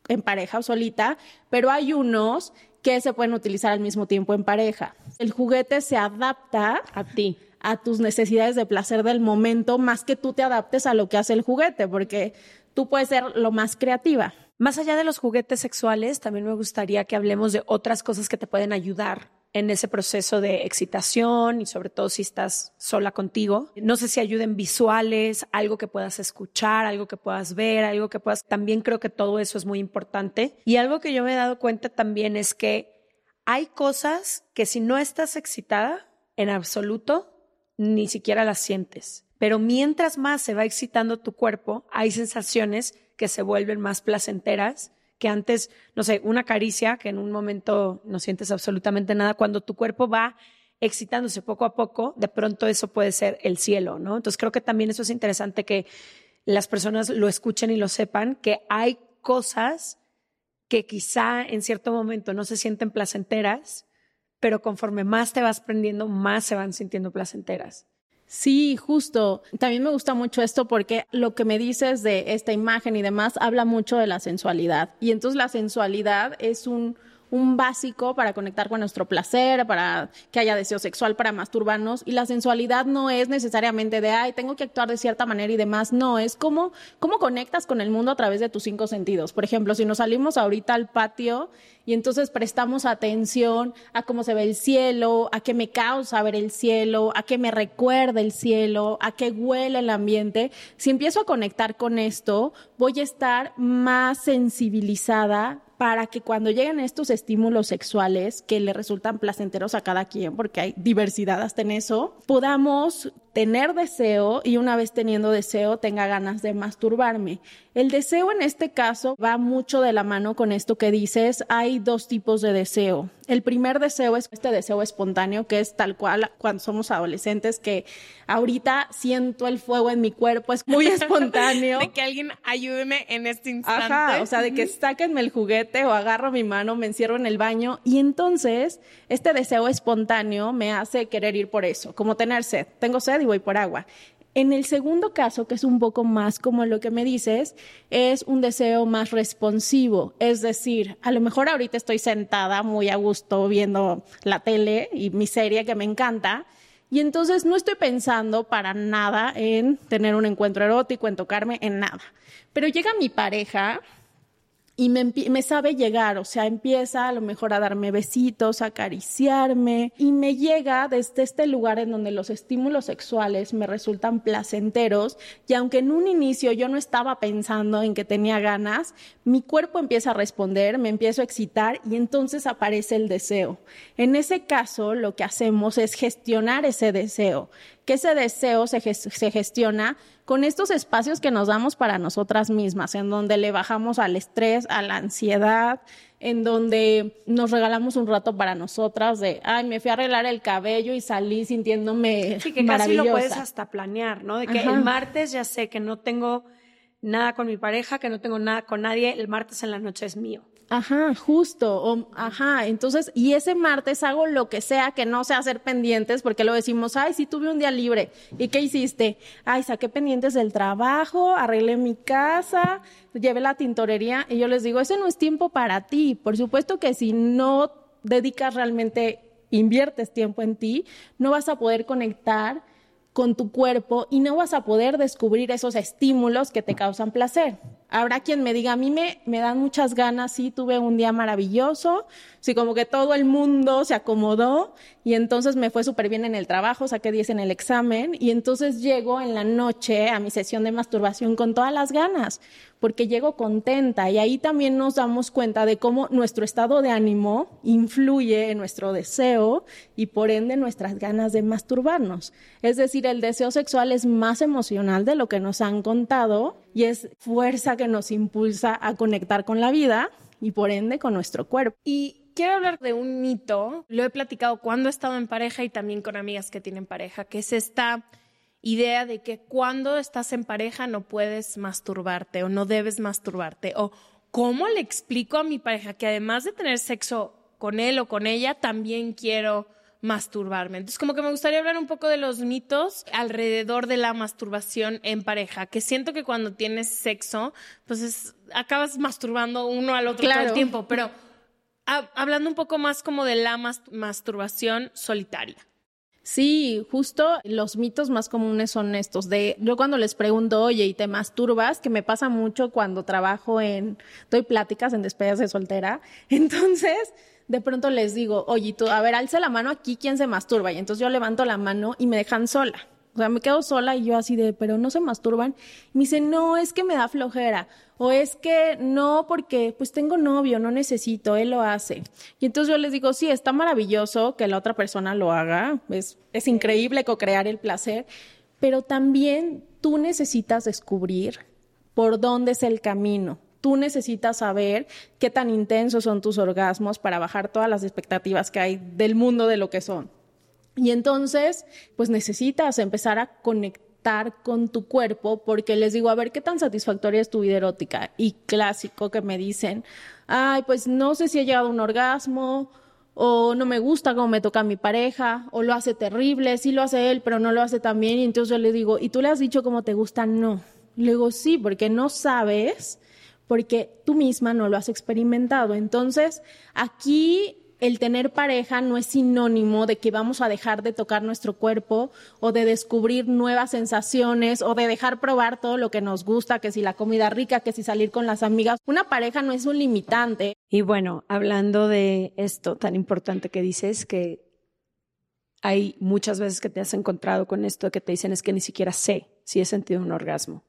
en pareja o solita, pero hay unos que se pueden utilizar al mismo tiempo en pareja. El juguete se adapta a ti a tus necesidades de placer del momento, más que tú te adaptes a lo que hace el juguete, porque tú puedes ser lo más creativa. Más allá de los juguetes sexuales, también me gustaría que hablemos de otras cosas que te pueden ayudar en ese proceso de excitación y sobre todo si estás sola contigo. No sé si ayuden visuales, algo que puedas escuchar, algo que puedas ver, algo que puedas... También creo que todo eso es muy importante. Y algo que yo me he dado cuenta también es que hay cosas que si no estás excitada en absoluto, ni siquiera las sientes. Pero mientras más se va excitando tu cuerpo, hay sensaciones que se vuelven más placenteras que antes, no sé, una caricia, que en un momento no sientes absolutamente nada, cuando tu cuerpo va excitándose poco a poco, de pronto eso puede ser el cielo, ¿no? Entonces creo que también eso es interesante que las personas lo escuchen y lo sepan, que hay cosas que quizá en cierto momento no se sienten placenteras, pero conforme más te vas prendiendo, más se van sintiendo placenteras. Sí, justo. También me gusta mucho esto porque lo que me dices de esta imagen y demás habla mucho de la sensualidad. Y entonces la sensualidad es un, un básico para conectar con nuestro placer, para que haya deseo sexual, para masturbarnos. Y la sensualidad no es necesariamente de, ay, tengo que actuar de cierta manera y demás. No, es como cómo conectas con el mundo a través de tus cinco sentidos. Por ejemplo, si nos salimos ahorita al patio y entonces prestamos atención a cómo se ve el cielo, a qué me causa ver el cielo, a qué me recuerda el cielo, a qué huele el ambiente. Si empiezo a conectar con esto, voy a estar más sensibilizada para que cuando lleguen estos estímulos sexuales que le resultan placenteros a cada quien, porque hay diversidad hasta en eso, podamos tener deseo y una vez teniendo deseo tenga ganas de masturbarme. El deseo en este caso va mucho de la mano con esto que dices. Hay dos tipos de deseo. El primer deseo es este deseo espontáneo, que es tal cual cuando somos adolescentes, que ahorita siento el fuego en mi cuerpo, es muy (laughs) espontáneo. de que alguien ayúdeme en este instante. Ajá, o sea, de que sáquenme el juguete o agarro mi mano, me encierro en el baño y entonces este deseo espontáneo me hace querer ir por eso, como tener sed. Tengo sed y voy por agua. En el segundo caso, que es un poco más como lo que me dices, es un deseo más responsivo. Es decir, a lo mejor ahorita estoy sentada muy a gusto viendo la tele y mi serie que me encanta. Y entonces no estoy pensando para nada en tener un encuentro erótico, en tocarme, en nada. Pero llega mi pareja y me, sabe llegar, o sea, empieza a lo mejor a darme besitos, a acariciarme y me llega desde este lugar en donde los estímulos sexuales me resultan placenteros y aunque en un inicio yo no estaba pensando en que tenía ganas, mi cuerpo empieza a responder, me empiezo a excitar y entonces aparece el deseo. En ese caso, lo que hacemos es gestionar ese deseo que ese deseo se, gestiona con estos espacios que nos damos para nosotras mismas, en donde le bajamos al estrés, a la ansiedad, en donde nos regalamos un rato para nosotras de, ay, me fui a arreglar el cabello y salí sintiéndome sí, que casi lo puedes hasta planear, ¿no? De que el martes ya sé que no tengo nada con mi pareja, que no tengo nada con nadie, el martes en la noche es mío. Ajá, justo. O, ajá, entonces, y ese martes hago lo que sea que no sea hacer pendientes, porque lo decimos, ay, sí tuve un día libre. ¿Y qué hiciste? Ay, saqué pendientes del trabajo, arreglé mi casa, llevé la tintorería. Y yo les digo, ese no es tiempo para ti. Por supuesto que si no dedicas realmente, inviertes tiempo en ti, no vas a poder conectar con tu cuerpo y no vas a poder descubrir esos estímulos que te causan placer. Habrá quien me diga, a mí me, dan muchas ganas, sí, tuve un día maravilloso, sí, como que todo el mundo se acomodó y entonces me fue súper bien en el trabajo, saqué 10 en el examen y entonces llego en la noche a mi sesión de masturbación con todas las ganas, porque llego contenta y ahí también nos damos cuenta de cómo nuestro estado de ánimo influye en nuestro deseo y por ende nuestras ganas de masturbarnos. Es decir, el deseo sexual es más emocional de lo que nos han contado y es fuerza que nos impulsa a conectar con la vida y por ende con nuestro cuerpo. Y quiero hablar de un mito, lo he platicado cuando he estado en pareja y también con amigas que tienen pareja, que es esta idea de que cuando estás en pareja no puedes masturbarte o no debes masturbarte o cómo le explico a mi pareja que además de tener sexo con él o con ella, también quiero masturbarme. Entonces, como que me gustaría hablar un poco de los mitos alrededor de la masturbación en pareja, que siento que cuando tienes sexo, pues acabas masturbando uno al otro todo el tiempo, pero hablando un poco más como de la masturbación solitaria. Sí, justo los mitos más comunes son estos de yo cuando les pregunto, "Oye, ¿y te masturbas?", que me pasa mucho cuando trabajo en doy pláticas en despedidas de soltera. (laughs) Entonces, de pronto les digo, oye, tú, a ver, alce la mano aquí, ¿quién se masturba? Y entonces yo levanto la mano y me dejan sola. O sea, me quedo sola y yo así de, pero no se masturban. Y me dicen, no, es que me da flojera. O es que no, porque pues tengo novio, no necesito, él lo hace. Y entonces yo les digo, sí, está maravilloso que la otra persona lo haga. Es, es increíble co-crear el placer. Pero también tú necesitas descubrir por dónde es el camino Tú necesitas saber qué tan intensos son tus orgasmos para bajar todas las expectativas que hay del mundo de lo que son. Y entonces, pues necesitas empezar a conectar con tu cuerpo porque les digo, a ver, ¿qué tan satisfactoria es tu vida erótica? Y clásico que me dicen, ay, pues no sé si he llegado a un orgasmo o no me gusta cómo me toca a mi pareja, o lo hace terrible, sí lo hace él, pero no lo hace tan bien, y entonces yo le digo, ¿y tú le has dicho cómo te gusta? No. Le digo, sí, porque no sabes, porque tú misma no lo has experimentado. Entonces, aquí el tener pareja no es sinónimo de que vamos a dejar de tocar nuestro cuerpo o de descubrir nuevas sensaciones o de dejar probar todo lo que nos gusta, que si la comida rica, que si salir con las amigas. Una pareja no es un limitante. Y bueno, hablando de esto tan importante que dices, que hay muchas veces que te has encontrado con esto que te dicen es que ni siquiera sé si he sentido un orgasmo.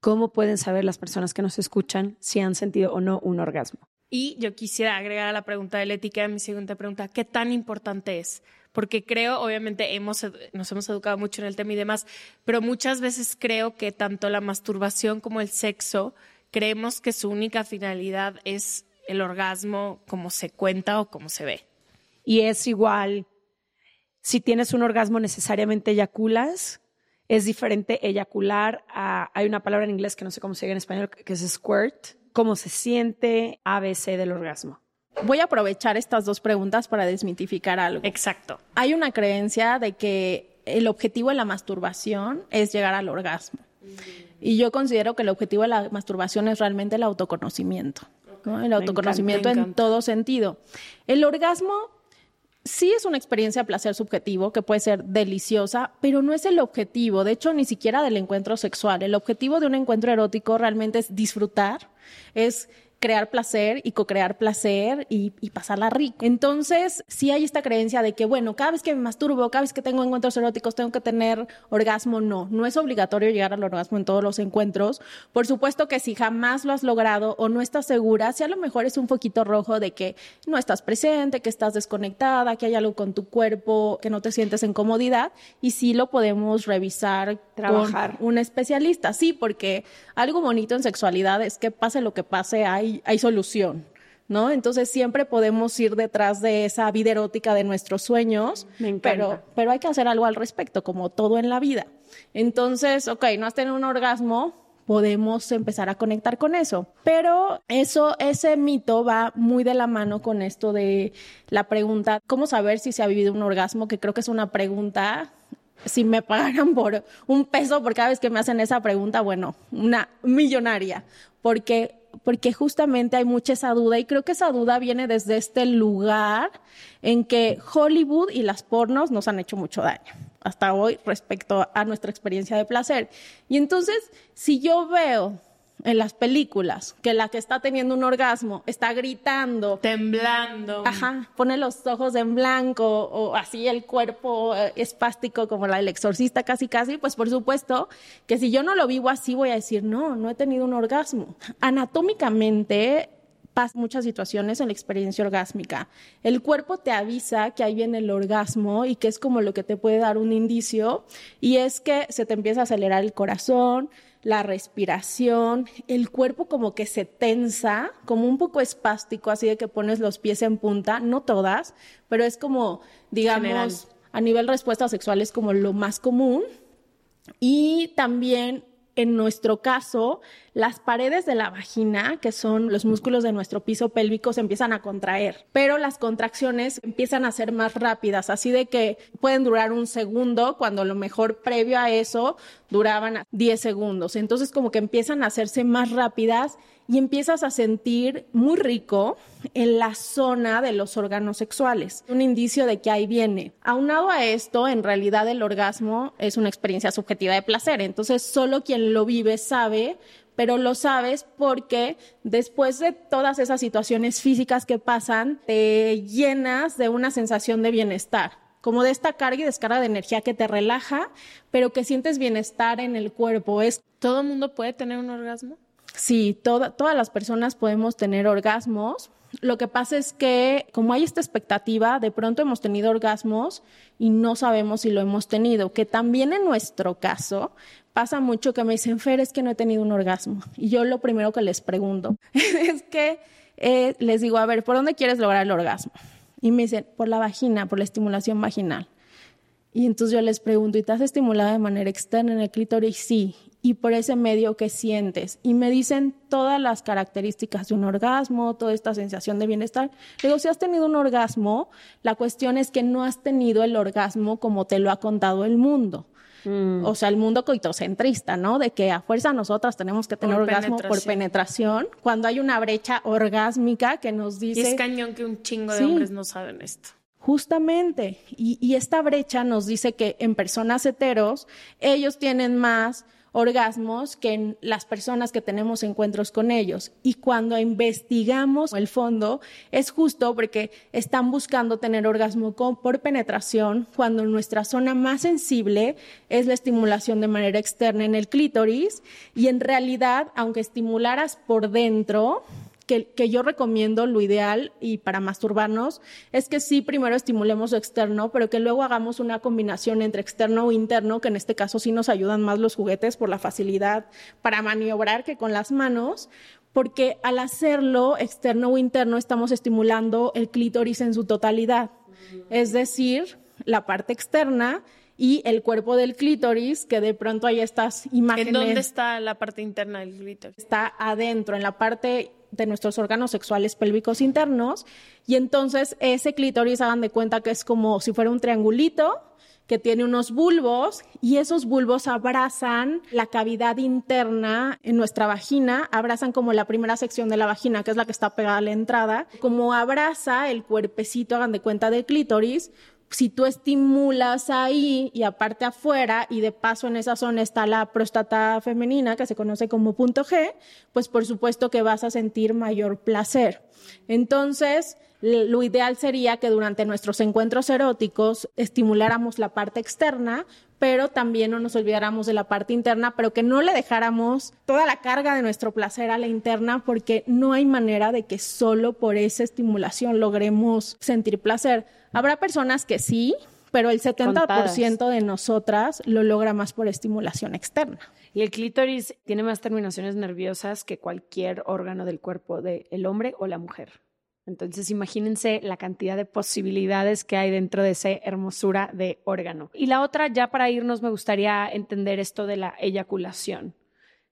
¿Cómo pueden saber las personas que nos escuchan si han sentido o no un orgasmo? Y yo quisiera agregar a la pregunta de la ética mi segunda pregunta, ¿qué tan importante es? Porque creo, obviamente, hemos, nos hemos educado mucho en el tema y demás, pero muchas veces creo que tanto la masturbación como el sexo, creemos que su única finalidad es el orgasmo como se cuenta o como se ve. Y es igual, si tienes un orgasmo necesariamente eyaculas, es diferente eyacular a, hay una palabra en inglés que no sé cómo se dice en español, que es squirt, cómo se siente ABC del orgasmo. Voy a aprovechar estas dos preguntas para desmitificar algo. Exacto. Hay una creencia de que el objetivo de la masturbación es llegar al orgasmo. Y yo considero que el objetivo de la masturbación es realmente el autoconocimiento. El autoconocimiento en todo sentido. El orgasmo sí es una experiencia de placer subjetivo que puede ser deliciosa, pero no es el objetivo, de hecho, ni siquiera del encuentro sexual. El objetivo de un encuentro erótico realmente es disfrutar, es crear placer y co-crear placer y, pasarla rico. Entonces, sí hay esta creencia de que, bueno, cada vez que me masturbo, cada vez que tengo encuentros eróticos, tengo que tener orgasmo. No, no es obligatorio llegar al orgasmo en todos los encuentros. Por supuesto que si jamás lo has logrado o no estás segura, si a lo mejor es un foquito rojo de que no estás presente, que estás desconectada, que hay algo con tu cuerpo, que no te sientes en comodidad, y sí lo podemos revisar, trabajar. Con un especialista. Sí, porque algo bonito en sexualidad es que pase lo que pase, hay hay, solución. ¿No? Entonces siempre podemos ir detrás de esa vida erótica de nuestros sueños, pero, pero hay que hacer algo al respecto, como todo en la vida. Entonces, ok, no has tenido un orgasmo, podemos empezar a conectar con eso. Pero eso, ese mito va muy de la mano con esto de la pregunta, ¿cómo saber si se ha vivido un orgasmo? Que creo que es una pregunta si me pagaran por un peso por cada vez que me hacen esa pregunta, bueno, una millonaria, porque porque justamente hay mucha esa duda y creo que esa duda viene desde este lugar en que Hollywood y las pornos nos han hecho mucho daño hasta hoy respecto a nuestra experiencia de placer. Y entonces, si yo veo en las películas que la que está teniendo un orgasmo está gritando, temblando, ajá, pone los ojos en blanco o así el cuerpo eh, espástico como la del exorcista casi casi, pues por supuesto que si yo no lo vivo así voy a decir, no, no he tenido un orgasmo. Anatómicamente pasan muchas situaciones en la experiencia orgásmica. El cuerpo te avisa que ahí viene el orgasmo y que es como lo que te puede dar un indicio y es que se te empieza a acelerar el corazón, la respiración, el cuerpo como que se tensa, como un poco espástico, así de que pones los pies en punta, no todas, pero es como, digamos, a nivel respuesta sexual es como lo más común. Y también en nuestro caso, las paredes de la vagina, que son los músculos de nuestro piso pélvico, se empiezan a contraer, pero las contracciones empiezan a ser más rápidas, así de que pueden durar un segundo, cuando lo mejor previo a eso duraban 10 segundos. Entonces como que empiezan a hacerse más rápidas y empiezas a sentir muy rico en la zona de los órganos sexuales. Un indicio de que ahí viene. Aunado a esto, en realidad el orgasmo es una experiencia subjetiva de placer. Entonces, solo quien lo vive sabe pero lo sabes porque después de todas esas situaciones físicas que pasan, te llenas de una sensación de bienestar, como de esta carga y descarga de energía que te relaja, pero que sientes bienestar en el cuerpo. Es ¿Todo mundo puede tener un orgasmo? Sí, todas las personas podemos tener orgasmos. Lo que pasa es que como hay esta expectativa, de pronto hemos tenido orgasmos y no sabemos si lo hemos tenido, que también en nuestro caso pasa mucho que me dicen, Fer, es que no he tenido un orgasmo. Y yo lo primero que les pregunto (laughs) es que eh, les digo, a ver, ¿por dónde quieres lograr el orgasmo? Y me dicen, por la vagina, por la estimulación vaginal. Y entonces yo les pregunto, ¿y te has estimulado de manera externa en el clítoris? Sí. ¿Y por ese medio qué sientes? Y me dicen todas las características de un orgasmo, toda esta sensación de bienestar. digo, si has tenido un orgasmo, la cuestión es que no has tenido el orgasmo como te lo ha contado el mundo. Mm. O sea, el mundo coitocentrista, ¿no? De que a fuerza nosotras tenemos que tener orgasmo por penetración, cuando hay una brecha orgásmica que nos dice... Y es cañón que un chingo de hombres no saben esto. Justamente. Y, esta brecha nos dice que en personas heteros, ellos tienen más orgasmos que en las personas que tenemos encuentros con ellos. Y cuando investigamos el fondo, es justo porque están buscando tener orgasmo por penetración, cuando nuestra zona más sensible es la estimulación de manera externa en el clítoris. Y en realidad, aunque estimularas por dentro, que, yo recomiendo, lo ideal y para masturbarnos, es que sí primero estimulemos lo externo, pero que luego hagamos una combinación entre externo o interno, que en este caso sí nos ayudan más los juguetes por la facilidad para maniobrar que con las manos, porque al hacerlo externo o interno estamos estimulando el clítoris en su totalidad, es decir, la parte externa y el cuerpo del clítoris, que de pronto hay estas imágenes. ¿En dónde está la parte interna del clítoris? Está adentro, en la parte de nuestros órganos sexuales pélvicos internos y entonces ese clítoris hagan de cuenta que es como si fuera un triangulito que tiene unos bulbos y esos bulbos abrazan la cavidad interna en nuestra vagina, abrazan como la primera sección de la vagina, que es la que está pegada a la entrada, como abraza el cuerpecito, hagan de cuenta del clítoris, si tú estimulas ahí y aparte afuera y de paso en esa zona está la próstata femenina que se conoce como punto G, pues por supuesto que vas a sentir mayor placer. Entonces, lo ideal sería que durante nuestros encuentros eróticos estimuláramos la parte externa, pero también no nos olvidáramos de la parte interna, pero que no le dejáramos toda la carga de nuestro placer a la interna, porque no hay manera de que solo por esa estimulación logremos sentir placer. Habrá personas que sí, pero el 70% de nosotras lo logra más por estimulación externa. Y el clítoris tiene más terminaciones nerviosas que cualquier órgano del cuerpo del hombre o la mujer. Entonces, imagínense la cantidad de posibilidades que hay dentro de esa hermosura de órgano. Y la otra, ya para irnos, me gustaría entender esto de la eyaculación.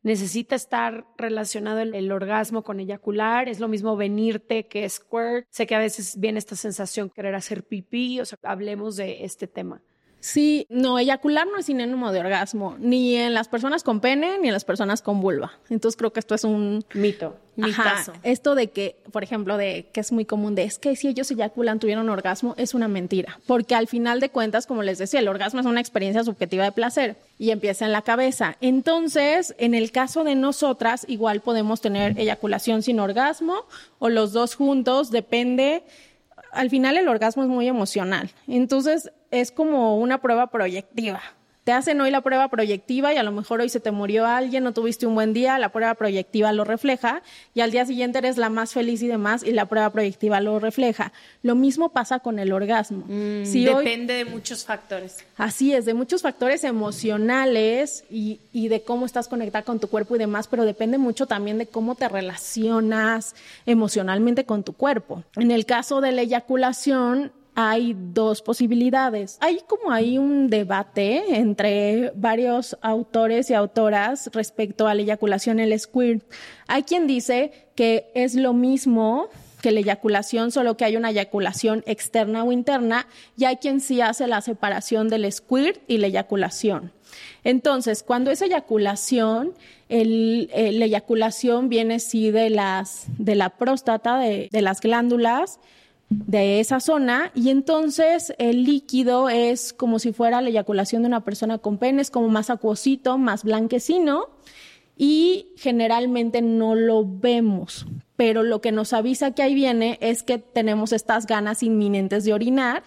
Necesita estar relacionado el, orgasmo con eyacular. Es lo mismo venirte que squirt. Sé que a veces viene esta sensación querer hacer pipí. O sea, hablemos de este tema. Sí, no, eyacular no es sinónimo de orgasmo, ni en las personas con pene, ni en las personas con vulva. Entonces creo que esto es un mito. Ajá, esto de que, por ejemplo, de que es muy común de es que si ellos eyaculan tuvieron orgasmo, es una mentira. Porque al final de cuentas, como les decía, el orgasmo es una experiencia subjetiva de placer y empieza en la cabeza. Entonces, en el caso de nosotras, igual podemos tener eyaculación sin orgasmo o los dos juntos, depende al final el orgasmo es muy emocional. Entonces es como una prueba proyectiva te hacen hoy la prueba proyectiva y a lo mejor hoy se te murió alguien, no tuviste un buen día, la prueba proyectiva lo refleja y al día siguiente eres la más feliz y demás y la prueba proyectiva lo refleja. Lo mismo pasa con el orgasmo. Mm, depende de muchos factores. Así es, de muchos factores emocionales y, y de cómo estás conectada con tu cuerpo y demás, pero depende mucho también de cómo te relacionas emocionalmente con tu cuerpo. En el caso de la eyaculación, hay dos posibilidades. Hay como hay un debate entre varios autores y autoras respecto a la eyaculación el squirt. Hay quien dice que es lo mismo que la eyaculación, solo que hay una eyaculación externa o interna, y hay quien sí hace la separación del squirt y la eyaculación. Entonces, cuando es eyaculación, el, eh, la eyaculación viene sí de las de la próstata, de las glándulas, de esa zona y entonces el líquido es como si fuera la eyaculación de una persona con pene, es como más acuosito, más blanquecino y generalmente no lo vemos, pero lo que nos avisa que ahí viene es que tenemos estas ganas inminentes de orinar,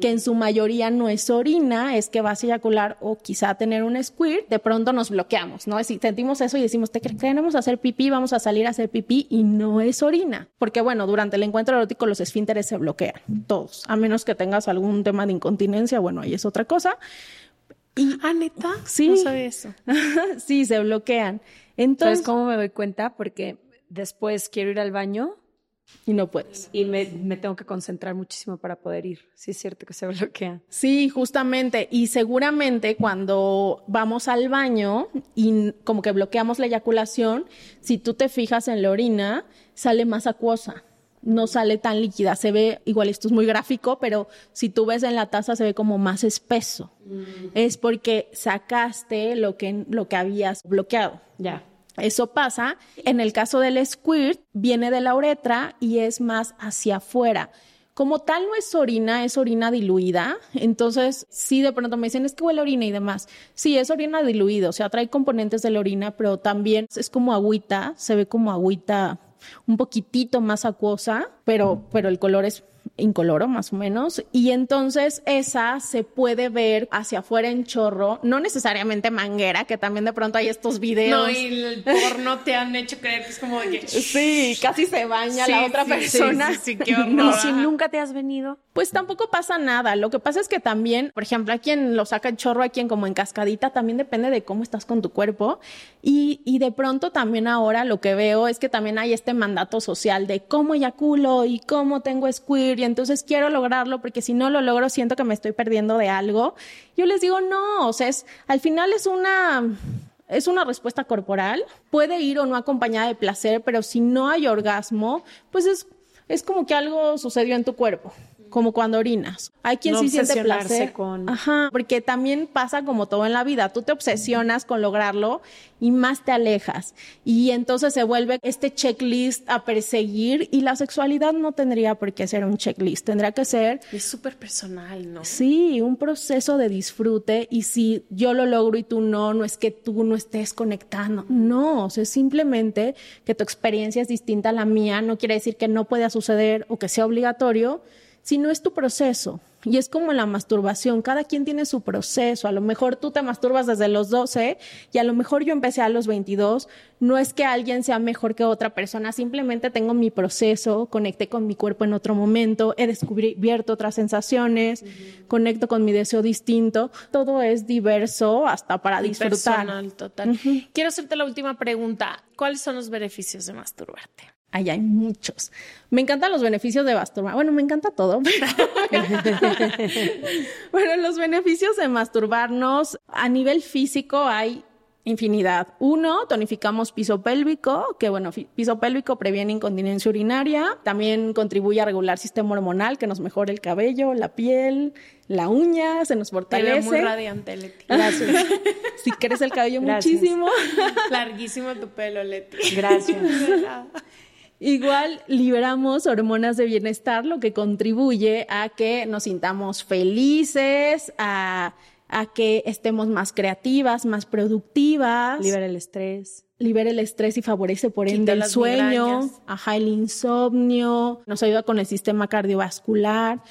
que en su mayoría no es orina, es que vas a eyacular o quizá tener un squirt, de pronto nos bloqueamos, ¿no? Si sentimos eso y decimos, te queremos hacer pipí, vamos a salir a hacer pipí y no es orina, porque bueno, durante el encuentro erótico los esfínteres se bloquean, todos, a menos que tengas algún tema de incontinencia, bueno, ahí es otra cosa. Y, ah, neta, sí, no sabía eso. (laughs) sí, se bloquean. Entonces, ¿cómo me doy cuenta? Porque después quiero ir al baño y no puedes. Y me, me, tengo que concentrar muchísimo para poder ir. Sí, es cierto que se (laughs) bloquea. Sí, justamente. Y seguramente cuando vamos al baño y como que bloqueamos la eyaculación, si tú te fijas en la orina, sale más acuosa. No sale tan líquida. Se ve, igual esto es muy gráfico, pero si tú ves en la taza se ve como más espeso. Mm. Es porque sacaste lo que, lo que habías bloqueado. Ya. Eso pasa. En el caso del squirt, viene de la uretra y es más hacia afuera. Como tal no es orina, es orina diluida. Entonces, sí, de pronto me dicen, es que huele orina y demás. Sí, es orina diluida, o sea, trae componentes de la orina, pero también es como agüita, se ve como agüita un poquitito más acuosa, pero, pero el color es incoloro más o menos, y entonces esa se puede ver hacia afuera en chorro, no necesariamente manguera, que también de pronto hay estos videos. No, y el porno te han hecho creer que es como de que... Sí, casi se baña la otra persona. Sí, sí, (laughs) no, si nunca te has venido. Pues tampoco pasa nada. Lo que pasa es que también, por ejemplo, a quien lo saca el chorro, a quien como en cascadita, también depende de cómo estás con tu cuerpo. Y, y de pronto también ahora lo que veo es que también hay este mandato social de cómo eyaculo y cómo tengo squirt y entonces quiero lograrlo porque si no lo logro siento que me estoy perdiendo de algo. Yo les digo, no, o sea, es, al final es una es una respuesta corporal, puede ir o no acompañada de placer, pero si no hay orgasmo, pues es, es como que algo sucedió en tu cuerpo como cuando orinas. Hay quien sí siente placer. Con... Ajá, porque también pasa como todo en la vida. Tú te obsesionas con lograrlo y más te alejas. Y entonces se vuelve este checklist a perseguir y la sexualidad no tendría por qué ser un checklist. Tendría que ser... Es súper personal, ¿no? Sí, un proceso de disfrute y si yo lo logro y tú no, no es que tú no estés conectando. No, o sea, es simplemente que tu experiencia es distinta a la mía. No quiere decir que no pueda suceder o que sea obligatorio si no es tu proceso. Y es como la masturbación, cada quien tiene su proceso. A lo mejor tú te masturbas desde los 12 y a lo mejor yo empecé a los 22. No es que alguien sea mejor que otra persona, simplemente tengo mi proceso, conecté con mi cuerpo en otro momento, he descubierto otras sensaciones, conecto con mi deseo distinto. Todo es diverso hasta para disfrutar. Personal, total. Quiero hacerte la última pregunta. ¿Cuáles son los beneficios de masturbarte? Ahí hay muchos. Me encantan los beneficios de masturbar. Bueno, me encanta todo. (laughs) bueno, los beneficios de masturbarnos a nivel físico hay infinidad. Uno, tonificamos piso pélvico, que bueno, piso pélvico previene incontinencia urinaria, también contribuye a regular sistema hormonal, que nos mejora el cabello, la piel, la uña, se nos fortalece. Te muy radiante, Leti. Gracias. (laughs) si quieres el cabello muchísimo. Larguísimo tu pelo, Leti. Gracias. (laughs) Igual liberamos hormonas de bienestar, lo que contribuye a que nos sintamos felices, a, que estemos más creativas, más productivas. Libera el estrés. Libera el estrés y favorece por ende el sueño, ajá, el insomnio, nos ayuda con el sistema cardiovascular,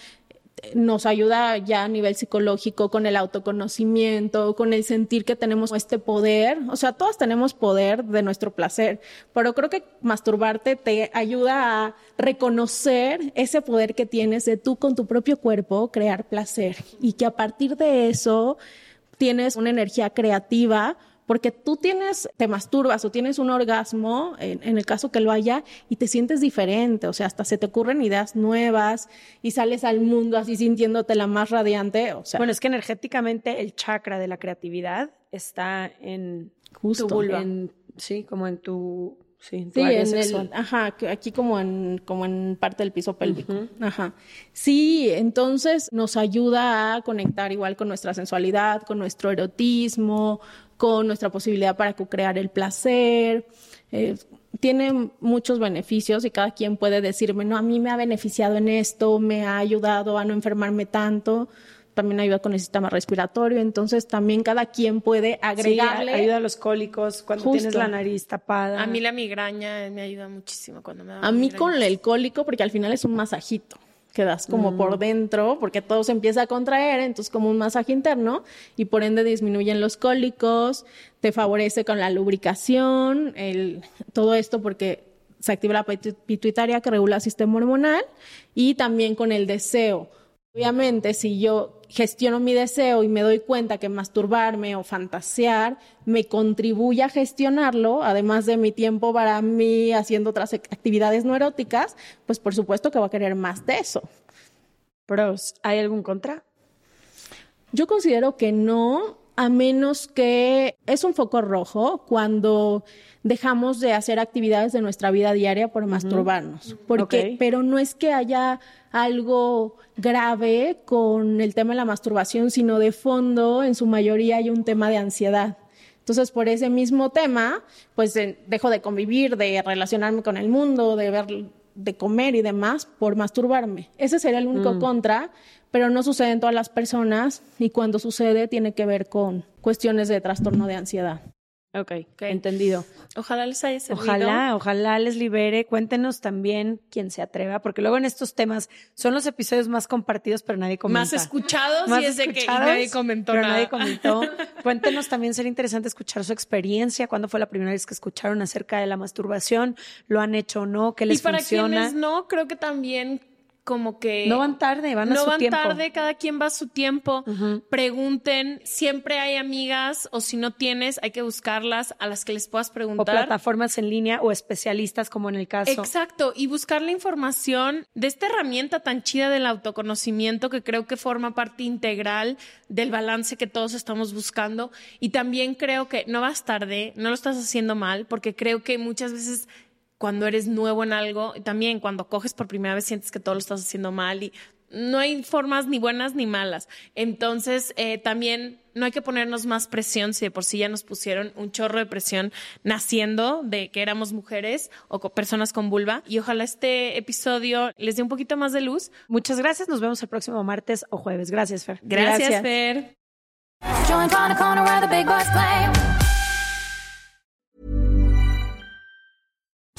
nos ayuda ya a nivel psicológico con el autoconocimiento, con el sentir que tenemos este poder. O sea, todas tenemos poder de nuestro placer, pero creo que masturbarte te ayuda a reconocer ese poder que tienes de tú con tu propio cuerpo crear placer y que a partir de eso tienes una energía creativa porque tú tienes, te masturbas o tienes un orgasmo, en, el caso que lo haya, y te sientes diferente, o sea, hasta se te ocurren ideas nuevas y sales al mundo así sintiéndote la más radiante, o sea. Bueno, es que energéticamente el chakra de la creatividad está en Justo. tu vulva. sí, como en tu Sí, sí en el, ajá, aquí como en, como en parte del piso pélvico. Ajá. Sí, entonces nos ayuda a conectar igual con nuestra sensualidad, con nuestro erotismo, con nuestra posibilidad para co-crear el placer. Eh, tiene muchos beneficios y cada quien puede decirme, no, a mí me ha beneficiado en esto, me ha ayudado a no enfermarme tanto. también ayuda con el sistema respiratorio, entonces también cada quien puede agregarle. Sí, ayuda a los cólicos cuando Justo. tienes la nariz tapada. A mí la migraña me ayuda muchísimo cuando me da A mí migraña. con el cólico, porque al final es un masajito que das como por dentro, porque todo se empieza a contraer, entonces como un masaje interno, y por ende disminuyen los cólicos, te favorece con la lubricación, el, todo esto porque se activa la pitu- pituitaria que regula el sistema hormonal, y también con el deseo. Obviamente, si yo gestiono mi deseo y me doy cuenta que masturbarme o fantasear me contribuye a gestionarlo, además de mi tiempo para mí haciendo otras ac- actividades no eróticas, pues por supuesto que va a querer más de eso. Pros, ¿hay algún contra? Yo considero que no, a menos que es un foco rojo cuando dejamos de hacer actividades de nuestra vida diaria por masturbarnos. Porque, pero no es que haya algo grave con el tema de la masturbación, sino de fondo, en su mayoría, hay un tema de ansiedad. Entonces, por ese mismo tema, pues dejo de convivir, de relacionarme con el mundo, de ver, de comer y demás por masturbarme. Ese sería el único contra, pero no sucede en todas las personas y cuando sucede tiene que ver con cuestiones de trastorno de ansiedad. Ok, entendido. Ojalá les haya servido. Ojalá, ojalá les libere. Cuéntenos también quien se atreva, porque luego en estos temas son los episodios más compartidos, pero nadie comenta. Más escuchados Más y es de que y nadie comentó pero nada. nadie comentó. (laughs) Cuéntenos también, sería interesante escuchar su experiencia. ¿Cuándo fue la primera vez que escucharon acerca de la masturbación? ¿Lo han hecho o no? ¿Qué les y para funciona? quienes no, creo que también como que No van tarde, van a no su van tiempo. tarde, cada quien va a su tiempo. Pregunten, siempre hay amigas o si no tienes, hay que buscarlas a las que les puedas o preguntar. plataformas en línea o especialistas como en el caso. Exacto, y buscar la información de esta herramienta tan chida del autoconocimiento que creo que forma parte integral del balance que todos estamos buscando. Y también creo que no vas tarde, no lo estás haciendo mal, porque creo que muchas veces cuando eres nuevo en algo, y también cuando coges por primera vez sientes que todo lo estás haciendo mal y no hay formas ni buenas ni malas. Entonces, eh, también no hay que ponernos más presión si de por sí ya nos pusieron un chorro de presión naciendo de que éramos mujeres o co- personas con vulva. Y ojalá este episodio les dé un poquito más de luz. Muchas gracias. Nos vemos el próximo martes o jueves. Gracias, Fer. Gracias, Fer.